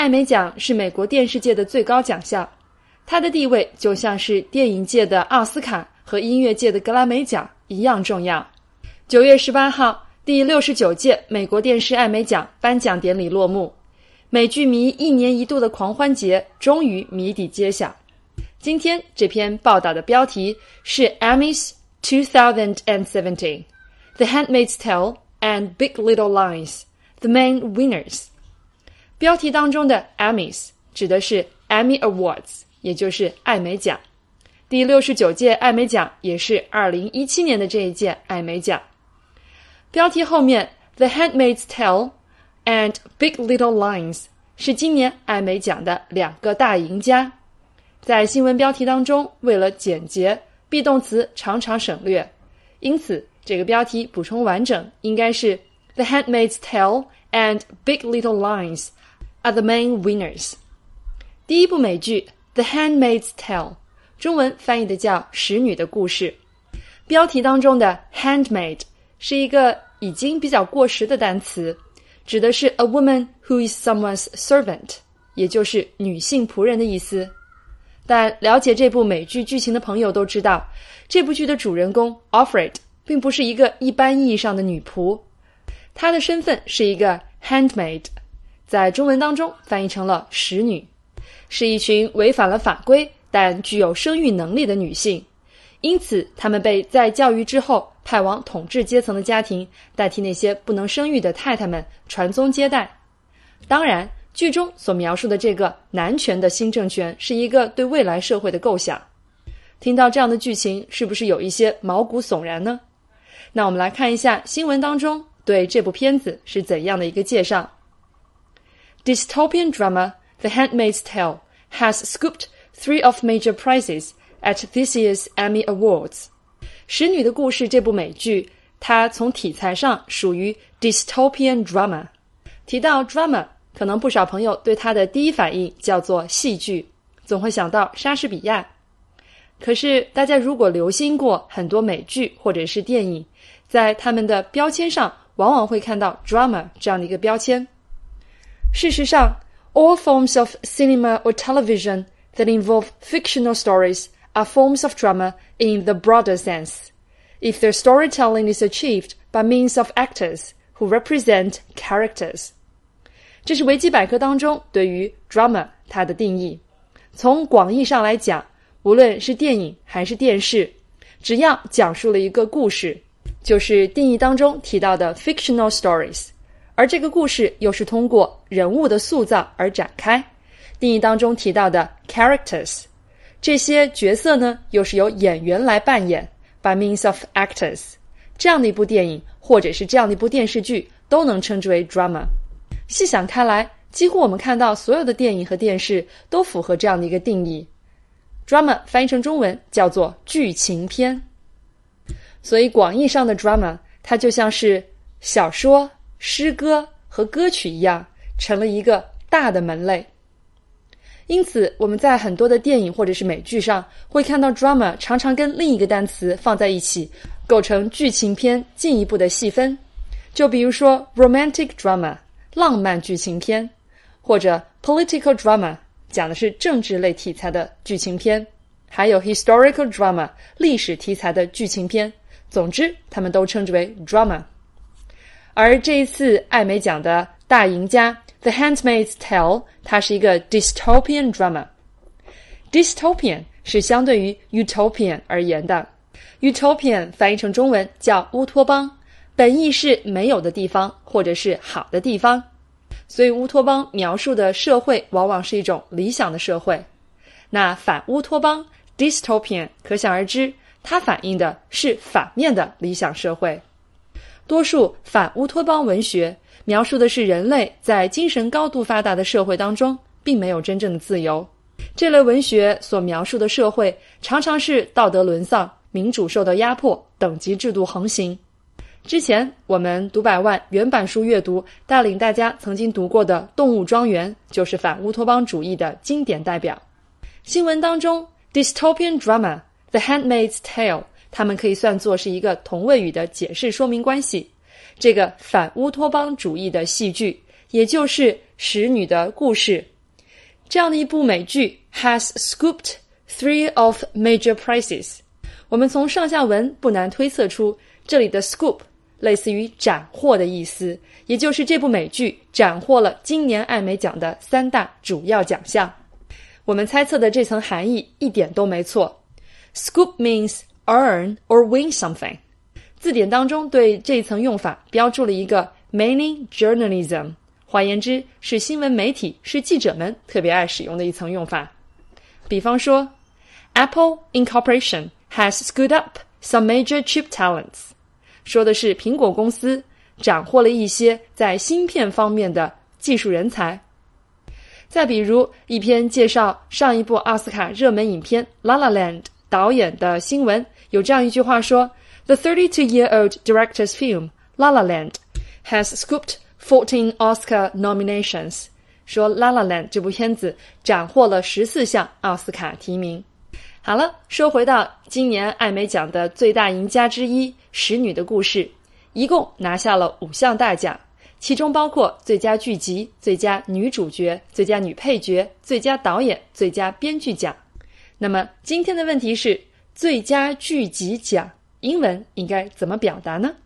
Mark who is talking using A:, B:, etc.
A: 艾美奖是美国电视界的最高奖项，它的地位就像是电影界的奥斯卡和音乐界的格莱美奖一样重要。九月十八号，第六十九届美国电视艾美奖颁奖典礼落幕，美剧迷一年一度的狂欢节终于谜底揭晓。今天这篇报道的标题是 Emmys 2017。The Handmaid's Tale and Big Little Lies, the main winners。标题当中的 Emmys 指的是 Emmy Awards，也就是艾美奖。第六十九届艾美奖也是二零一七年的这一届艾美奖。标题后面 The Handmaid's Tale and Big Little Lies 是今年艾美奖的两个大赢家。在新闻标题当中，为了简洁，be 动词常常省略，因此。这个标题补充完整，应该是 The Handmaid's Tale and Big Little Lies are the main winners。第一部美剧《The Handmaid's Tale》，中文翻译的叫《使女的故事》。标题当中的 “handmaid” 是一个已经比较过时的单词，指的是 a woman who is someone's servant，也就是女性仆人的意思。但了解这部美剧剧情的朋友都知道，这部剧的主人公 Alfred。并不是一个一般意义上的女仆，她的身份是一个 handmaid，在中文当中翻译成了使女，是一群违反了法规但具有生育能力的女性，因此她们被在教育之后派往统治阶层的家庭，代替那些不能生育的太太们传宗接代。当然，剧中所描述的这个男权的新政权是一个对未来社会的构想。听到这样的剧情，是不是有一些毛骨悚然呢？那我们来看一下新闻当中对这部片子是怎样的一个介绍。Dystopian drama The Handmaid's Tale has scooped three of major prizes at this year's Emmy Awards。《使女的故事》这部美剧，它从题材上属于 dystopian drama。提到 drama，可能不少朋友对它的第一反应叫做戏剧，总会想到莎士比亚。可是大家如果留心过很多美剧或者是电影，在他们的标签上，往往会看到 drama 这样的一个标签。事实上，all forms of cinema or television that involve fictional stories are forms of drama in the broader sense, if their storytelling is achieved by means of actors who represent characters。这是维基百科当中对于 drama 它的定义。从广义上来讲，无论是电影还是电视，只要讲述了一个故事。就是定义当中提到的 fictional stories， 而这个故事又是通过人物的塑造而展开。定义当中提到的 characters，这些角色呢又是由演员来扮演，by means of actors。这样的一部电影或者是这样的一部电视剧都能称之为 drama。细想开来，几乎我们看到所有的电影和电视都符合这样的一个定义。drama 翻译成中文叫做剧情片。所以，广义上的 drama，它就像是小说、诗歌和歌曲一样，成了一个大的门类。因此，我们在很多的电影或者是美剧上，会看到 drama 常常跟另一个单词放在一起，构成剧情片进一步的细分。就比如说 romantic drama，浪漫剧情片，或者 political drama，讲的是政治类题材的剧情片，还有 historical drama，历史题材的剧情片。总之，他们都称之为 drama。而这一次艾美奖的大赢家《The Handmaid's Tale》，它是一个 dystopian drama。dystopian 是相对于 utopian 而言的。utopian 翻译成中文叫乌托邦，本意是没有的地方或者是好的地方。所以乌托邦描述的社会往往是一种理想的社会。那反乌托邦 dystopian 可想而知。它反映的是反面的理想社会。多数反乌托邦文学描述的是人类在精神高度发达的社会当中，并没有真正的自由。这类文学所描述的社会常常是道德沦丧、民主受到压迫、等级制度横行。之前我们读百万原版书阅读，带领大家曾经读过的《动物庄园》就是反乌托邦主义的经典代表。新闻当中，dystopian drama。The Handmaid's Tale，它们可以算作是一个同位语的解释说明关系。这个反乌托邦主义的戏剧，也就是《使女的故事》这样的一部美剧 has scooped three of major prizes。我们从上下文不难推测出，这里的 scoop 类似于斩获的意思，也就是这部美剧斩获了今年艾美奖的三大主要奖项。我们猜测的这层含义一点都没错。Scoop means earn or win something。字典当中对这一层用法标注了一个 many journalism，换言之是新闻媒体是记者们特别爱使用的一层用法。比方说，Apple Incorporation has scooped up some major chip talents，说的是苹果公司斩获了一些在芯片方面的技术人才。再比如一篇介绍上一部奥斯卡热门影片《La La Land》导演的新闻，有这样一句话说：“The 32-year-old director's film La La Land has scooped 14 Oscar nominations。”说《La La Land》这部片子斩获了十四项奥斯卡提名。好了，说回到今年艾美奖的最大赢家之一《使女的故事》，一共拿下了五项大奖。其中包括最佳剧集、最佳女主角、最佳女配角、最佳导演、最佳编剧奖。那么今天的问题是：最佳剧集奖英文应该怎么表达呢？